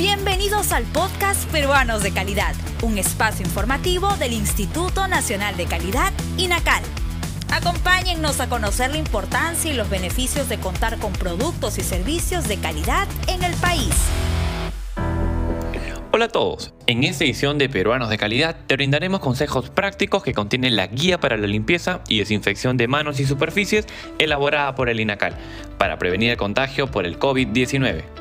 Bienvenidos al podcast Peruanos de Calidad, un espacio informativo del Instituto Nacional de Calidad, INACAL. Acompáñennos a conocer la importancia y los beneficios de contar con productos y servicios de calidad en el país. Hola a todos, en esta edición de Peruanos de Calidad te brindaremos consejos prácticos que contienen la guía para la limpieza y desinfección de manos y superficies elaborada por el INACAL para prevenir el contagio por el COVID-19.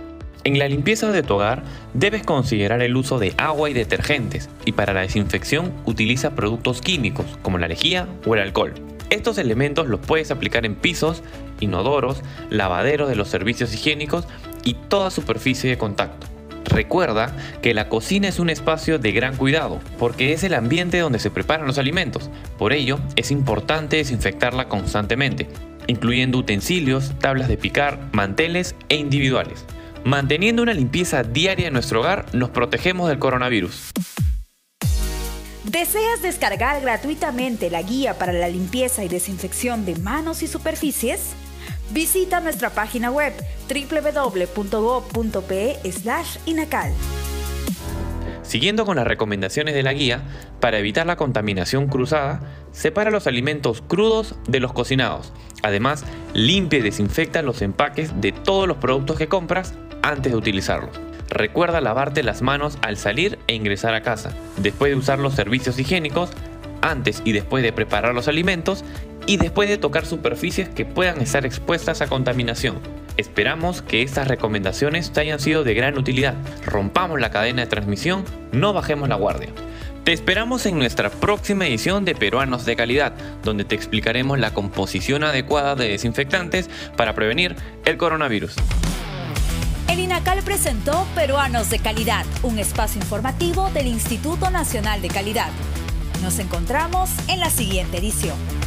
En la limpieza de tu hogar debes considerar el uso de agua y detergentes y para la desinfección utiliza productos químicos como la lejía o el alcohol. Estos elementos los puedes aplicar en pisos, inodoros, lavaderos de los servicios higiénicos y toda superficie de contacto. Recuerda que la cocina es un espacio de gran cuidado porque es el ambiente donde se preparan los alimentos. Por ello, es importante desinfectarla constantemente, incluyendo utensilios, tablas de picar, manteles e individuales. Manteniendo una limpieza diaria en nuestro hogar, nos protegemos del coronavirus. ¿Deseas descargar gratuitamente la guía para la limpieza y desinfección de manos y superficies? Visita nuestra página web www.go.pe/inacal. Siguiendo con las recomendaciones de la guía, para evitar la contaminación cruzada, separa los alimentos crudos de los cocinados. Además, limpia y desinfecta los empaques de todos los productos que compras antes de utilizarlos. Recuerda lavarte las manos al salir e ingresar a casa, después de usar los servicios higiénicos, antes y después de preparar los alimentos y después de tocar superficies que puedan estar expuestas a contaminación. Esperamos que estas recomendaciones te hayan sido de gran utilidad. Rompamos la cadena de transmisión, no bajemos la guardia. Te esperamos en nuestra próxima edición de Peruanos de Calidad, donde te explicaremos la composición adecuada de desinfectantes para prevenir el coronavirus. El INACAL presentó Peruanos de Calidad, un espacio informativo del Instituto Nacional de Calidad. Nos encontramos en la siguiente edición.